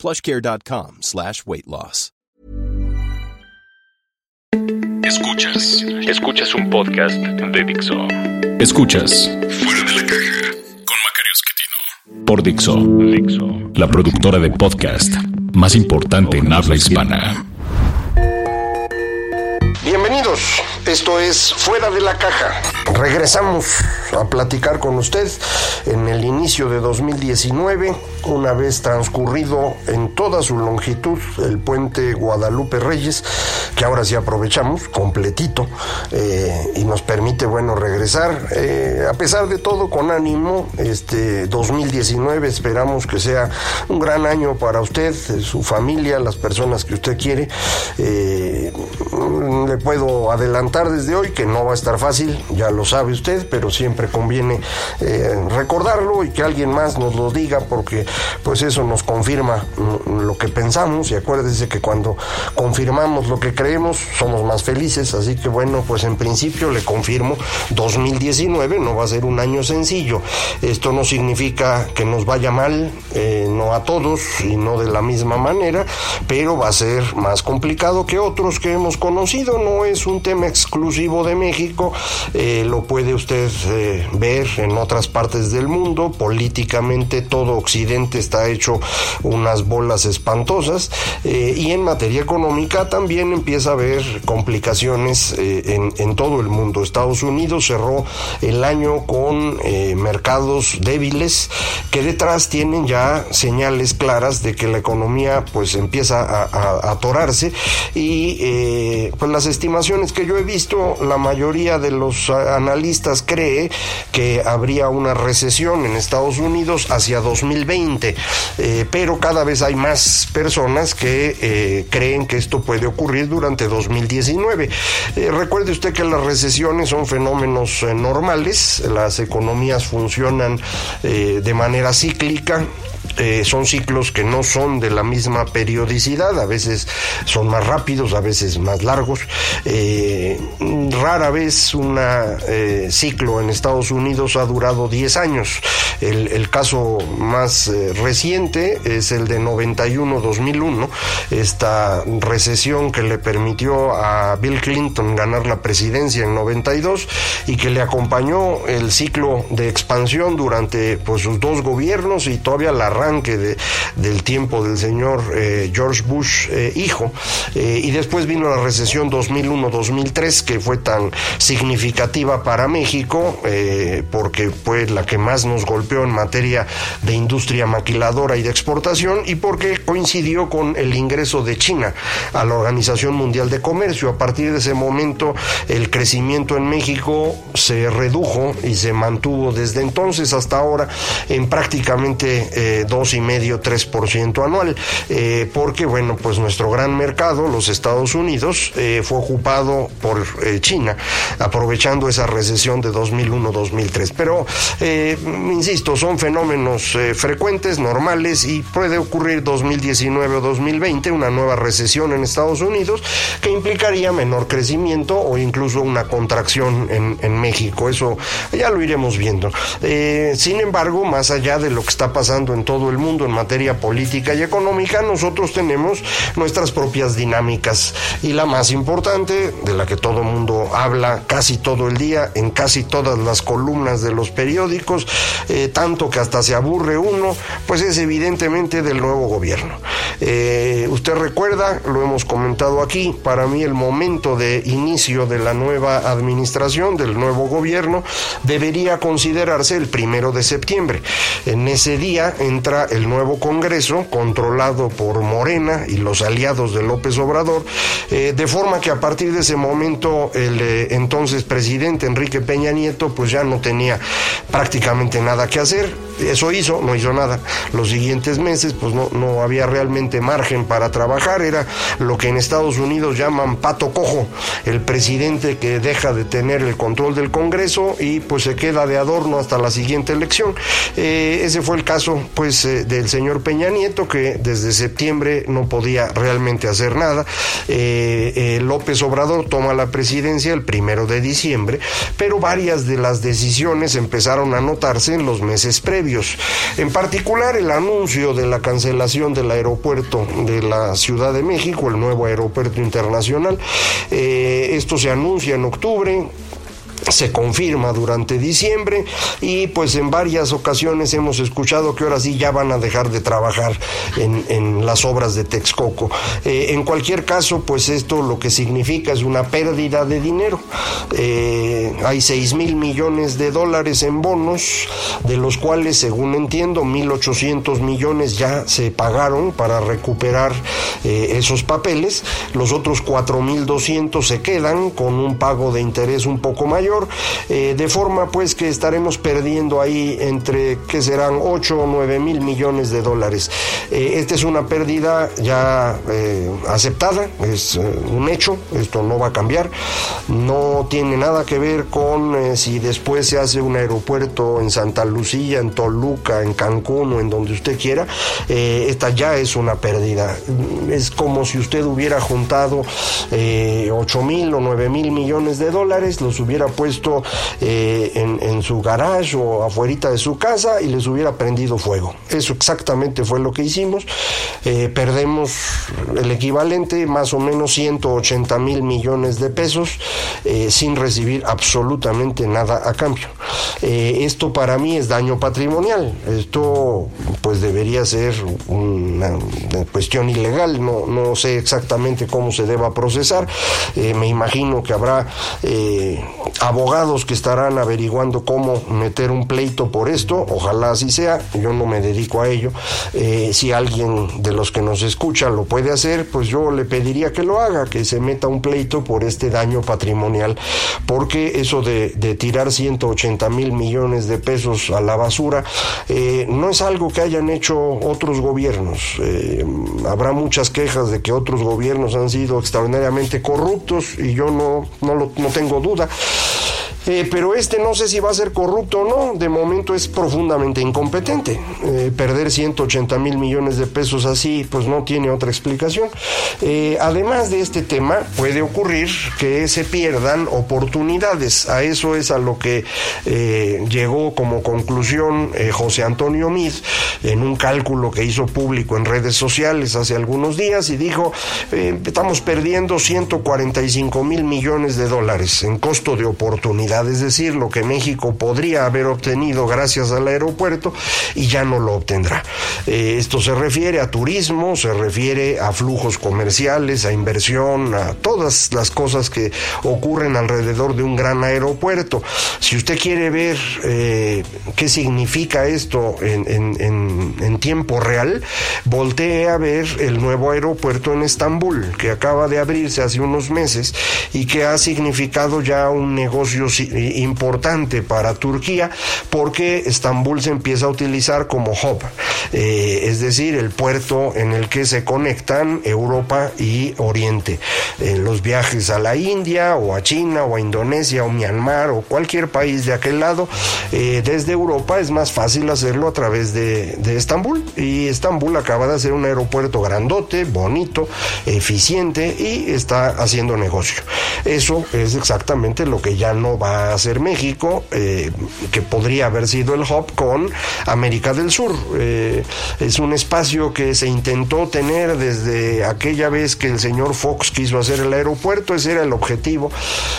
plushcare.com slash weight loss. Escuchas, escuchas un podcast de Dixo. Escuchas Fuera de la caja con Macario Esquetino. Por Dixo, Dixo, la productora de podcast más importante en habla hispana. Bienvenidos, esto es Fuera de la Caja. Regresamos a platicar con usted en el inicio de 2019, una vez transcurrido en toda su longitud el puente Guadalupe Reyes, que ahora sí aprovechamos completito eh, y nos permite, bueno, regresar. Eh, a pesar de todo, con ánimo, este 2019 esperamos que sea un gran año para usted, su familia, las personas que usted quiere. Eh, le puedo adelantar desde hoy que no va a estar fácil, ya lo sabe usted, pero siempre conviene eh, recordarlo y que alguien más nos lo diga porque pues eso nos confirma mm, lo que pensamos. Y acuérdese que cuando confirmamos lo que creemos somos más felices, así que bueno, pues en principio le confirmo 2019 no va a ser un año sencillo. Esto no significa que nos vaya mal, eh, no a todos y no de la misma manera, pero va a ser más complicado que otros que hemos conocido, no es un tema exclusivo de México, eh, lo puede usted ver en otras partes del mundo, políticamente todo Occidente está hecho unas bolas espantosas eh, y en materia económica también empieza a haber complicaciones en, en, todo el mundo. Estados Unidos cerró el año con mercados débiles que detrás tienen ya señales claras de que la economía pues empieza a, a atorarse y pues las estimaciones que yo he visto, la mayoría de los analistas cree que habría una recesión en Estados Unidos hacia 2020, eh, pero cada vez hay más personas que eh, creen que esto puede ocurrir durante 2019. Eh, recuerde usted que las recesiones son fenómenos normales, las economías funcionan de manera cíclica, eh, son ciclos que no son de la misma periodicidad, a veces son más rápidos, a veces más largos. Eh, rara vez un eh, ciclo en Estados Unidos ha durado 10 años. El, el caso más reciente es el de 91-2001, esta recesión que le permitió a Bill Clinton ganar la presidencia en 92 y que le acompañó el ciclo de expansión durante pues, sus dos gobiernos y todavía la arranque de, del tiempo del señor eh, George Bush eh, hijo. Eh, y después vino la recesión 2001-2003, que fue tan significativa para México, porque fue la que más nos golpeó en materia de industria maquiladora y de exportación, y porque coincidió con el ingreso de China a la Organización Mundial de Comercio. A partir de ese momento, el crecimiento en México se redujo y se mantuvo desde entonces hasta ahora en prácticamente dos y medio, 3% anual, eh, porque bueno, pues nuestro gran mercado, los Estados Unidos, eh, fue ocupado por eh, China, aprovechando esa recesión de 2001-2003. Pero, insisto, son fenómenos frecuentes, normales, y puede ocurrir 2019 o 2020 una nueva recesión en Estados Unidos que implicaría menor crecimiento o incluso una contracción en, en México. Eso ya lo iremos viendo. sin embargo, más allá de lo que está pasando en todo el mundo en materia política y económica, nosotros tenemos nuestras propias dinámicas. Y la más importante, de la que todo el mundo habla casi todo el día, en casi todas las columnas de los periódicos, eh, tanto que hasta se aburre uno, pues es evidentemente del nuevo gobierno. Eh, usted recuerda, lo hemos comentado aquí, para mí el momento de inicio de la nueva administración, del nuevo gobierno, debería considerarse el primero de septiembre. En ese día el nuevo Congreso, controlado por Morena y los aliados de López Obrador, eh, de forma que a partir de ese momento el eh, entonces presidente Enrique Peña Nieto pues ya no tenía prácticamente nada que hacer eso hizo, no hizo nada. Los siguientes meses, pues no, no había realmente margen para trabajar, era lo que en Estados Unidos llaman pato cojo, el presidente que deja de tener el control del Congreso y pues se queda de adorno hasta la siguiente elección. Eh, ese fue el caso pues eh, del señor Peña Nieto que desde septiembre no podía realmente hacer nada. Eh, López Obrador toma la presidencia el primero de diciembre, pero varias de las decisiones empezaron a notarse en los meses previos. En particular el anuncio de la cancelación del aeropuerto de la Ciudad de México, el nuevo aeropuerto internacional. esto se anuncia en octubre, se confirma durante diciembre y pues en varias ocasiones hemos escuchado que ahora sí ya van a dejar de trabajar en, las obras de Texcoco. Eh, en cualquier caso, pues esto lo que significa es una pérdida de dinero. Eh, hay 6 mil millones de dólares en bonos, de los cuales, según entiendo, 1.800 millones ya se pagaron para recuperar eh, esos papeles. Los otros 4.200 se quedan con un pago de interés un poco mayor eh, de forma pues que estaremos perdiendo ahí entre, que serán 8 o 9 mil millones de dólares. Eh, esta es una pérdida ya eh, aceptada, es un hecho, esto no va a cambiar, no tiene nada que ver con si después se hace un aeropuerto en Santa Lucía, en Toluca, en Cancún o en donde usted quiera, esta ya es una pérdida. Es como si usted hubiera juntado 8 mil o 9 mil millones de dólares, los hubiera puesto eh, en, su garage o afuera de su casa y les hubiera prendido fuego. Eso exactamente fue lo que hicimos. Eh, perdemos el equivalente, más o menos 180 mil millones de pesos, eh, sin recibir absolutamente nada a cambio. esto para mí es daño patrimonial. Esto pues debería ser una, cuestión ilegal. No, no sé exactamente cómo se deba procesar. me imagino que habrá abogados que estarán averiguando cómo meter un pleito por esto, ojalá así sea, yo no me dedico a ello. Eh, si alguien de los que nos escucha lo puede hacer, pues yo le pediría que lo haga, que se meta un pleito por este daño patrimonial, porque eso de, tirar 180 mil millones de pesos a la basura eh, no es algo que hayan hecho otros gobiernos. Eh, habrá muchas quejas de que otros gobiernos han sido extraordinariamente corruptos y yo no, no, lo, no tengo duda. Eh, pero este no sé si va a ser corrupto o no, de momento es profundamente incompetente. Eh, perder 180 mil millones de pesos así, pues no tiene otra explicación. Eh, además de este tema, puede ocurrir que se pierdan oportunidades. A eso es a lo que llegó como conclusión José Antonio Mid en un cálculo que hizo público en redes sociales hace algunos días y dijo, estamos perdiendo 145 mil millones de dólares en costo de es decir, lo que México podría haber obtenido gracias al aeropuerto y ya no lo obtendrá. Eh, esto se refiere a turismo, se refiere a flujos comerciales, a inversión, a todas las cosas que ocurren alrededor de un gran aeropuerto. Si usted quiere ver eh, qué significa esto en, en tiempo real, voltee a ver el nuevo aeropuerto en Estambul, que acaba de abrirse hace unos meses y que ha significado ya un negocio importante para Turquía porque Estambul se empieza a utilizar como hub, eh, es decir, el puerto en el que se conectan Europa y Oriente. En los viajes a la India o a China o a Indonesia o Myanmar o cualquier país de aquel lado, eh, desde Europa es más fácil hacerlo a través de, Estambul y Estambul acaba de hacer un aeropuerto grandote, bonito, eficiente y está haciendo negocio. Eso es exactamente lo que ya no va a ser México, eh, que podría haber sido el hub con América del Sur. Eh, es un espacio que se intentó tener desde aquella vez que el señor Fox quiso hacer el aeropuerto, ese era el objetivo.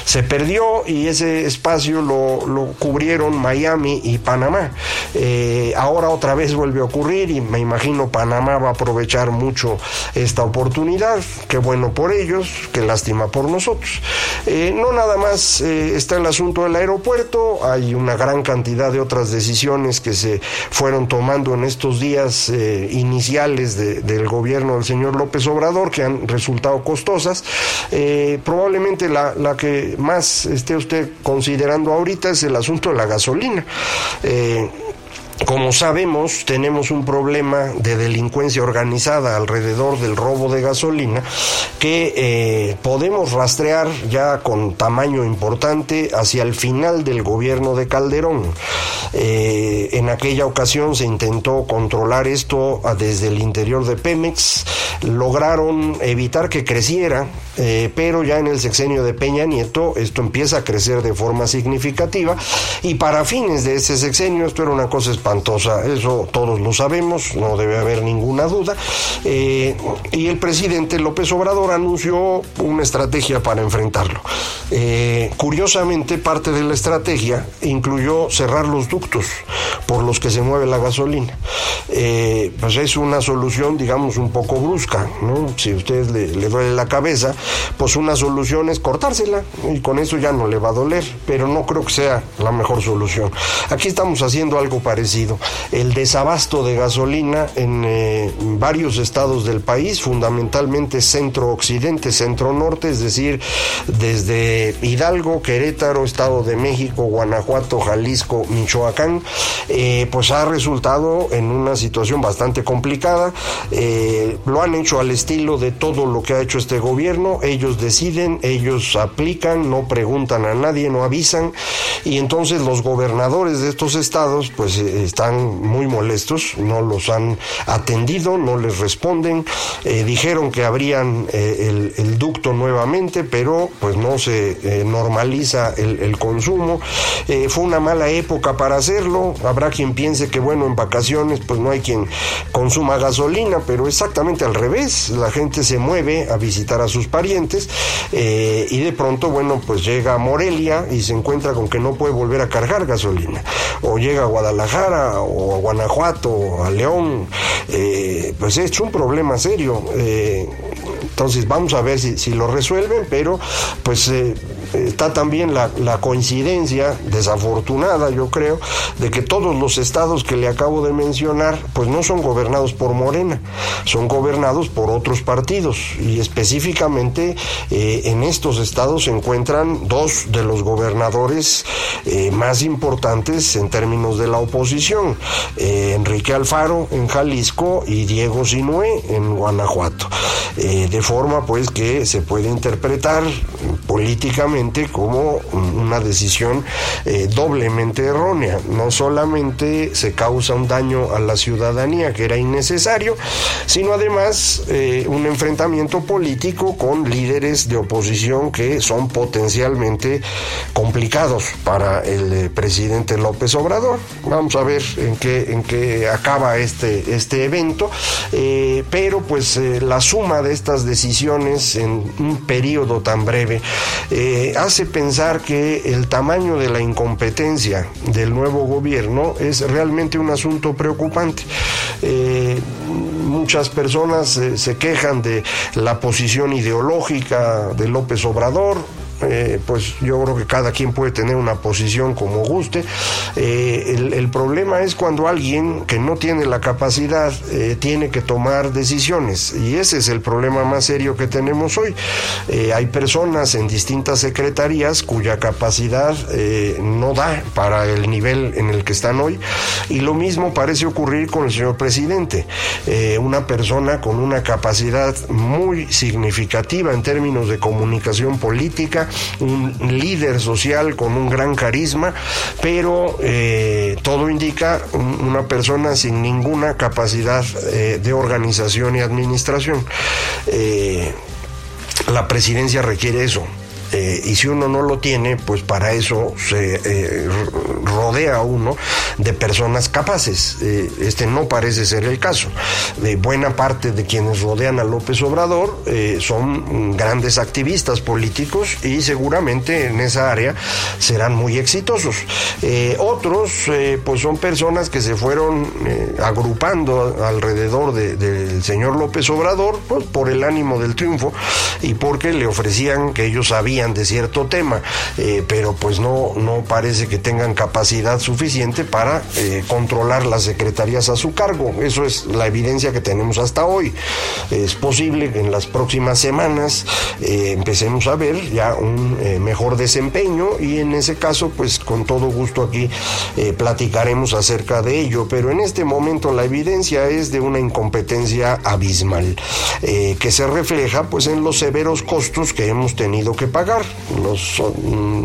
Se perdió y ese espacio lo, lo cubrieron Miami y Panamá. Eh, ahora otra vez vuelve a ocurrir y me imagino Panamá va a aprovechar mucho esta oportunidad. Qué bueno por ellos, qué lástima por nosotros. no nada más está en la asunto del aeropuerto, hay una gran cantidad de otras decisiones que se fueron tomando en estos días eh, iniciales del gobierno del señor López Obrador que han resultado costosas. Eh, probablemente la, que más esté usted considerando ahorita es el asunto de la gasolina. Eh, como sabemos, tenemos un problema de delincuencia organizada alrededor del robo de gasolina que eh, podemos rastrear ya con tamaño importante hacia el final del gobierno de Calderón. Eh, en aquella ocasión se intentó controlar esto desde el interior de Pemex, lograron evitar que creciera, eh, pero ya en el sexenio de Peña Nieto esto empieza a crecer de forma significativa. Y para fines de ese sexenio esto era una cosa espantosa, eso todos lo sabemos, no debe haber ninguna duda, eh, y el presidente López Obrador anunció una estrategia para enfrentarlo. Curiosamente, parte de la estrategia incluyó cerrar los ductos por los que se mueve la gasolina. Eh, pues es una solución, digamos, un poco brusca, ¿no? Si a usted le, le duele la cabeza, pues una solución es cortársela y con eso ya no le va a doler, pero no creo que sea la mejor solución. Aquí estamos haciendo algo parecido. El desabasto de gasolina en eh, varios estados del país, fundamentalmente centro-occidente, centro-norte, es decir, desde Hidalgo, Querétaro, Estado de México, Guanajuato, Jalisco, Michoacán, eh, pues ha resultado en una situación bastante complicada. Eh, lo han hecho al estilo de todo lo que ha hecho este gobierno. Ellos deciden, ellos aplican, no preguntan a nadie, no avisan. Y entonces los gobernadores de estos estados pues eh, están muy molestos, no los han atendido, no les responden. dijeron que abrían el, ducto nuevamente, pero pues no se normaliza el consumo. fue una mala época para hacerlo. Habrá quien piense que bueno, en vacaciones pues no hay quien consuma gasolina, pero exactamente al revés, la gente se mueve a visitar a sus parientes eh, y de pronto, bueno, pues llega a Morelia y se encuentra con que no puede volver a cargar gasolina, o llega a Guadalajara o a Guanajuato o a León, eh, pues es un problema serio. Eh, entonces vamos a ver si, si, lo resuelven, pero pues está también la, coincidencia desafortunada, yo creo, de que todos los estados que le acabo de mencionar, pues no son gobernados por Morena, son gobernados por otros partidos. Y específicamente eh, en estos estados se encuentran dos de los gobernadores eh, más importantes en términos de la oposición, eh, Enrique Alfaro en Jalisco y Diego Sinué en Guanajuato, de forma pues que se puede interpretar políticamente como una decisión doblemente errónea, no solamente se causa un daño a la ciudadanía que era innecesario, sino además eh, un enfrentamiento político con líderes de oposición que son potencialmente complicados para el eh, presidente López Obrador. Vamos a ver en qué, en qué acaba este, este evento, eh, pero pues la suma de estas decisiones en un periodo tan breve hace pensar que el tamaño de la incompetencia del nuevo gobierno es realmente un asunto preocupante. Eh, muchas personas eh, se quejan de la posición ideológica de López Obrador, eh, pues yo creo que cada quien puede tener una posición como guste. Eh, el, problema es cuando alguien que no tiene la capacidad eh, tiene que tomar decisiones y ese es el problema más serio que tenemos hoy. hay personas en distintas secretarías cuya capacidad no da para el nivel en el que están hoy y lo mismo parece ocurrir con el señor presidente. una persona con una capacidad muy significativa en términos de comunicación política, un líder social con un gran carisma, pero eh, todo indica una persona sin ninguna capacidad eh, de organización y administración. Eh, la presidencia requiere eso, eh, y si uno no lo tiene, pues para eso se eh, rodea uno de personas capaces. Eh, este no parece ser el caso. Buena parte de quienes rodean a López Obrador son grandes activistas políticos y seguramente en esa área serán muy exitosos. otros, pues son personas que se fueron agrupando alrededor del señor López Obrador pues, por el ánimo del triunfo y porque le ofrecían que ellos sabían de cierto tema, pero pues no, no parece que tengan capacidad suficiente para controlar las secretarías a su cargo. Eso es la evidencia que tenemos hasta hoy. Es posible que en las próximas semanas empecemos a ver ya un mejor desempeño y en ese caso, pues con todo gusto aquí platicaremos acerca de ello, pero en este momento la evidencia es de una incompetencia abismal, eh, que se refleja pues en los severos costos que hemos tenido que pagar, los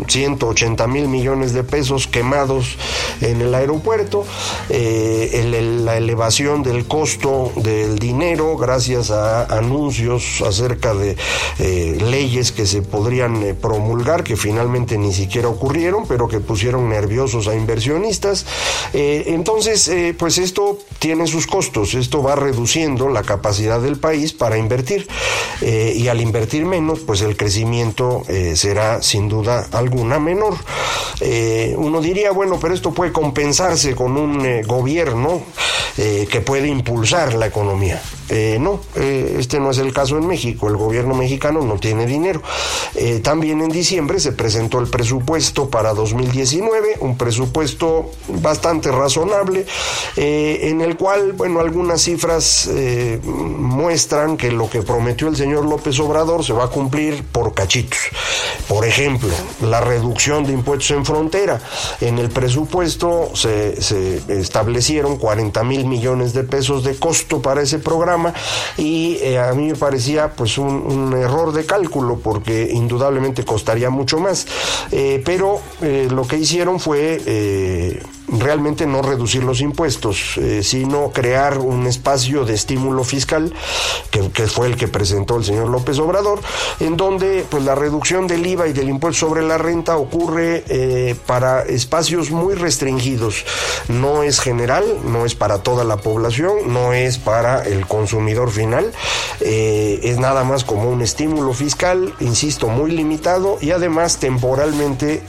180 mil millones de pesos quemados en el aeropuerto, eh, la elevación del costo del dinero gracias a anuncios acerca de eh, leyes que se podrían promulgar, que finalmente ni siquiera ocurrieron, pero que pusieron nerviosos a inversionistas. entonces, pues esto tiene sus costos, esto va reduciendo la capacidad del país para invertir. Eh, y al invertir menos, pues el crecimiento eh, será sin duda alguna menor. Eh, uno diría, bueno, pero esto puede compensarse con un gobierno que puede impulsar la economía. No, este no es el caso en México, el gobierno mexicano no tiene dinero. también en diciembre se presentó el presupuesto para 2019, un presupuesto bastante razonable, en el cual, bueno, algunas cifras eh, muestran que lo que prometió el señor López Obrador se va a cumplir por cachitos. Por ejemplo, la reducción de impuestos en frontera. En el presupuesto se, establecieron 40 mil millones de pesos de costo para ese programa y eh, a mí me parecía pues un, error de cálculo porque indudablemente costaría mucho más. Eh, pero lo que hicieron fue realmente no reducir los impuestos, eh, sino crear un espacio de estímulo fiscal, que, fue el que presentó el señor López Obrador, en donde pues la reducción del IVA y del impuesto sobre la renta ocurre eh, para espacios muy restringidos. No es general, no es para toda la población, no es para el consumidor final, eh, es nada más como un estímulo fiscal, insisto, muy limitado y además temporalmente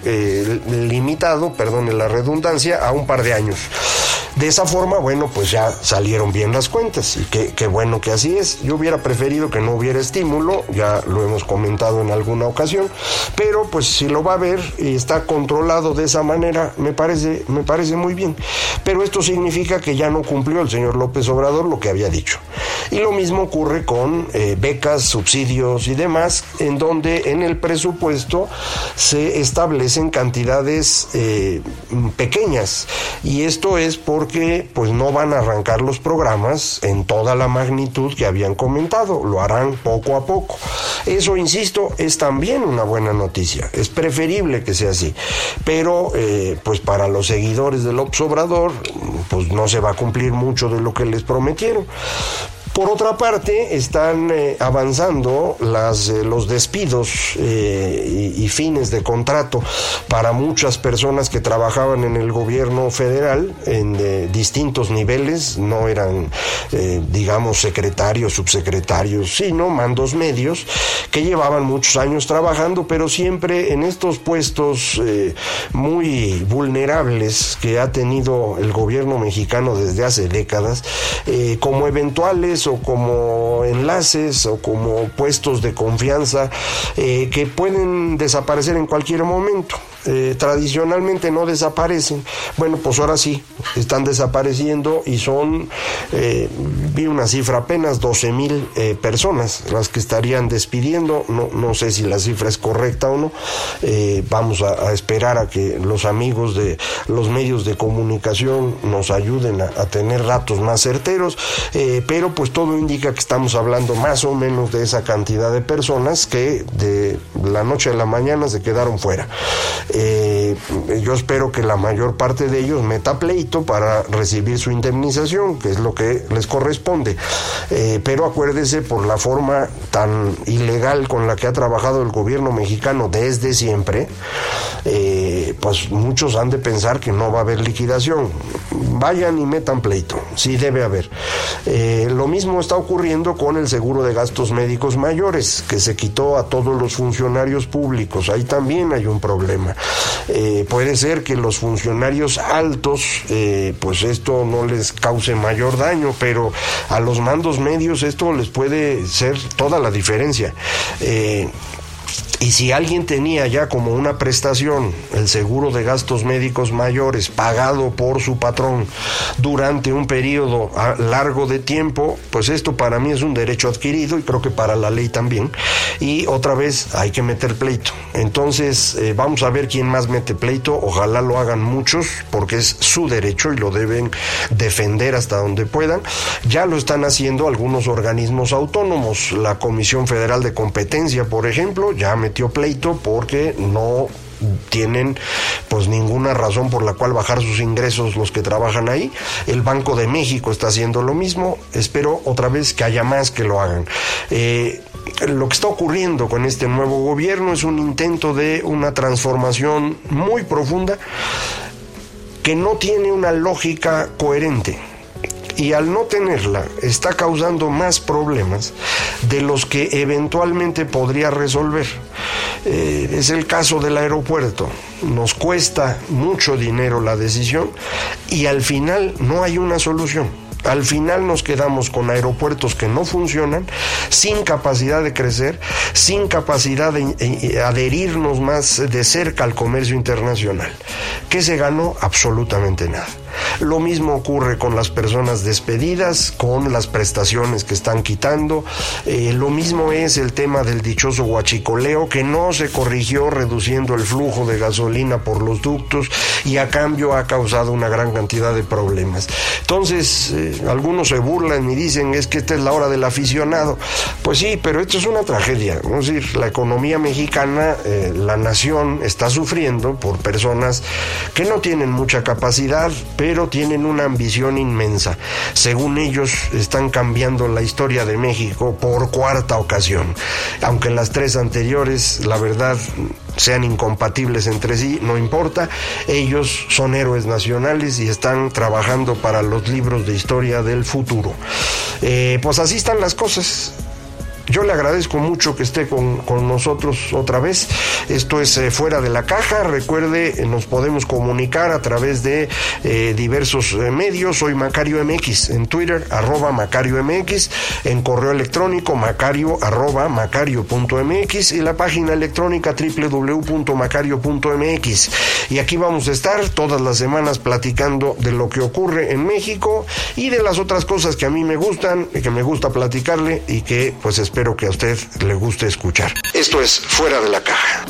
limitado, perdone la redundancia, a un par de años. De esa forma, bueno, pues ya salieron bien las cuentas y qué, bueno que así es. Yo hubiera preferido que no hubiera estímulo, ya lo hemos comentado en alguna ocasión, pero pues si lo va a ver y está controlado de esa manera, me parece, me parece muy bien. Pero esto significa que ya no cumplió el señor López Obrador lo que había dicho. Y lo mismo ocurre con eh, becas, subsidios y demás, en donde en el presupuesto se establecen cantidades eh, pequeñas. Y esto es por que pues no van a arrancar los programas en toda la magnitud que habían comentado, lo harán poco a poco. Eso, insisto, es también una buena noticia, es preferible que sea así, pero eh, pues para los seguidores del Obrador pues no se va a cumplir mucho de lo que les prometieron. Por otra parte, están eh, avanzando las, eh, los despidos eh, y, fines de contrato para muchas personas que trabajaban en el gobierno federal en distintos niveles, no eran, digamos, secretarios, subsecretarios, sino mandos medios que llevaban muchos años trabajando, pero siempre en estos puestos muy vulnerables que ha tenido el gobierno mexicano desde hace décadas, como eventuales o como enlaces o como puestos de confianza eh, que pueden desaparecer en cualquier momento. Eh, tradicionalmente no desaparecen. Bueno, pues ahora sí, están desapareciendo y son, eh, vi una cifra apenas 12 mil eh, personas las que estarían despidiendo. No, no sé si la cifra es correcta o no. vamos a, esperar a que los amigos de los medios de comunicación nos ayuden a tener datos más certeros, pero pues todo indica que estamos hablando más o menos de esa cantidad de personas que de la noche a la mañana se quedaron fuera. Eh, yo espero que la mayor parte de ellos meta pleito para recibir su indemnización, que es lo que les corresponde. Eh, pero acuérdese por la forma tan ilegal con la que ha trabajado el gobierno mexicano desde siempre, eh, pues muchos han de pensar que no va a haber liquidación. Vayan y metan pleito, sí debe haber. lo mismo está ocurriendo con el seguro de gastos médicos mayores, que se quitó a todos los funcionarios públicos. Ahí también hay un problema. Eh, puede ser que los funcionarios altos, eh, pues esto no les cause mayor daño, pero a los mandos medios esto les puede ser toda la diferencia. Eh, Y si alguien tenía ya como una prestación el seguro de gastos médicos mayores pagado por su patrón durante un periodo largo de tiempo, pues esto para mí es un derecho adquirido y creo que para la ley también. Y otra vez hay que meter pleito. Entonces eh, vamos a ver quién más mete pleito. Ojalá lo hagan muchos porque es su derecho y lo deben defender hasta donde puedan. Ya lo están haciendo algunos organismos autónomos. La Comisión Federal de Competencia, por ejemplo, ya metió pleito porque no tienen pues ninguna razón por la cual bajar sus ingresos los que trabajan ahí. El Banco de México está haciendo lo mismo. Espero otra vez que haya más que lo hagan. Eh, lo que está ocurriendo con este nuevo gobierno es un intento de una transformación muy profunda que no tiene una lógica coherente y al no tenerla está causando más problemas de los que eventualmente podría resolver. Eh, es el caso del aeropuerto. Nos cuesta mucho dinero la decisión y al final no hay una solución. Al final nos quedamos con aeropuertos que no funcionan, sin capacidad de crecer, sin capacidad de eh, adherirnos más de cerca al comercio internacional. ¿Qué se ganó? Absolutamente nada. Lo mismo ocurre con las personas despedidas, con las prestaciones que están quitando. Eh, lo mismo es el tema del dichoso huachicoleo, que no se corrigió reduciendo el flujo de gasolina por los ductos y a cambio ha causado una gran cantidad de problemas. Entonces, eh, algunos se burlan y dicen es que esta es la hora del aficionado. Pues sí, pero esto es una tragedia. Es decir, la economía mexicana, eh, la nación está sufriendo por personas que no tienen mucha capacidad, pero tienen una ambición inmensa. Según ellos, están cambiando la historia de México por cuarta ocasión. Aunque las tres anteriores, la verdad, sean incompatibles entre sí, no importa. Ellos son héroes nacionales y están trabajando para los libros de historia del futuro. Eh, pues así están las cosas. Yo le agradezco mucho que esté con, nosotros otra vez. Esto es eh, Fuera de la Caja. Recuerde, eh, nos podemos comunicar a través de eh, diversos medios. Soy Macario MX en Twitter, arroba Macario MX, en correo electrónico macario arroba macario.mx y la página electrónica www.macario.mx. Y aquí vamos a estar todas las semanas platicando de lo que ocurre en México y de las otras cosas que a mí me gustan que me gusta platicarle y que pues espero espero que a usted le guste escuchar. Esto es Fuera de la Caja.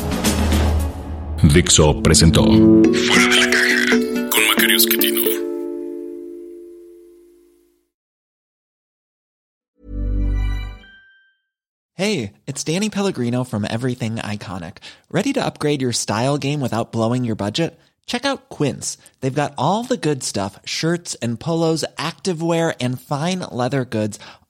Dixo presentó Fuera de la Caja con Macario Esquetino. Hey, it's Danny Pellegrino from Everything Iconic. Ready to upgrade your style game without blowing your budget? Check out Quince. They've got all the good stuff shirts and polos, activewear, and fine leather goods